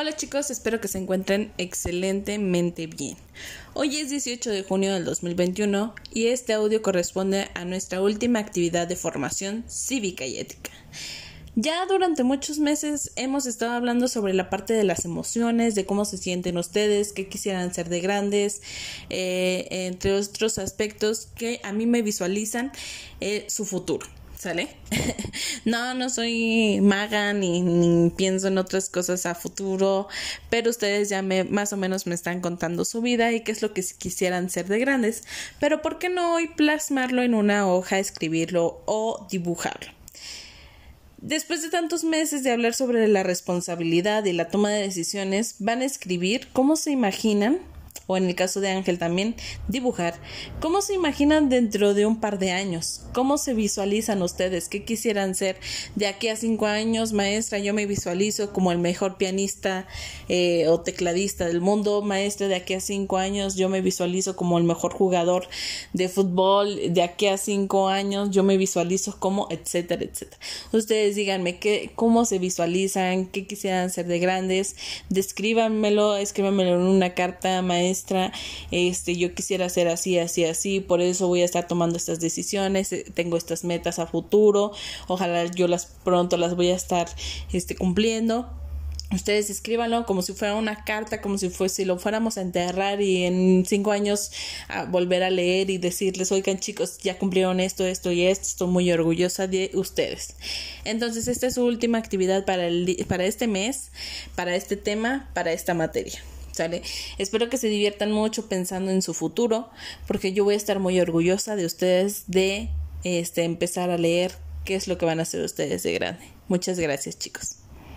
Hola chicos, espero que se encuentren excelentemente bien. Hoy es 18 de junio del 2021 y este audio corresponde a nuestra última actividad de formación cívica y ética. Ya durante muchos meses hemos estado hablando sobre la parte de las emociones, de cómo se sienten ustedes, qué quisieran ser de grandes, eh, entre otros aspectos que a mí me visualizan eh, su futuro. ¿Sale? no, no soy maga ni, pienso en otras cosas a futuro, pero ustedes ya me más o menos me están contando su vida y qué es lo que quisieran ser de grandes. Pero ¿por qué no hoy plasmarlo en una hoja, escribirlo o dibujarlo? Después de tantos meses de hablar sobre la responsabilidad y la toma de decisiones, van a escribir cómo se imaginan o en el caso de Ángel también, dibujar. ¿Cómo se imaginan dentro de un par de años? ¿Cómo se visualizan ustedes? ¿Qué quisieran ser de aquí a cinco años, maestra? Yo me visualizo como el mejor pianista eh, o tecladista del mundo, maestra. De aquí a cinco años, yo me visualizo como el mejor jugador de fútbol. De aquí a cinco años, yo me visualizo como, etcétera, etcétera. Ustedes díganme qué, cómo se visualizan, qué quisieran ser de grandes. Descríbanmelo, escríbanmelo en una carta, maestra este, yo quisiera ser así, así, así, por eso voy a estar tomando estas decisiones, eh, tengo estas metas a futuro, ojalá yo las pronto las voy a estar este, cumpliendo ustedes escríbanlo como si fuera una carta, como si fuese, lo fuéramos a enterrar y en cinco años a volver a leer y decirles, oigan chicos, ya cumplieron esto, esto y esto, estoy muy orgullosa de ustedes. Entonces, esta es su última actividad para, el, para este mes, para este tema, para esta materia. Espero que se diviertan mucho pensando en su futuro, porque yo voy a estar muy orgullosa de ustedes de este, empezar a leer qué es lo que van a hacer ustedes de grande. Muchas gracias, chicos.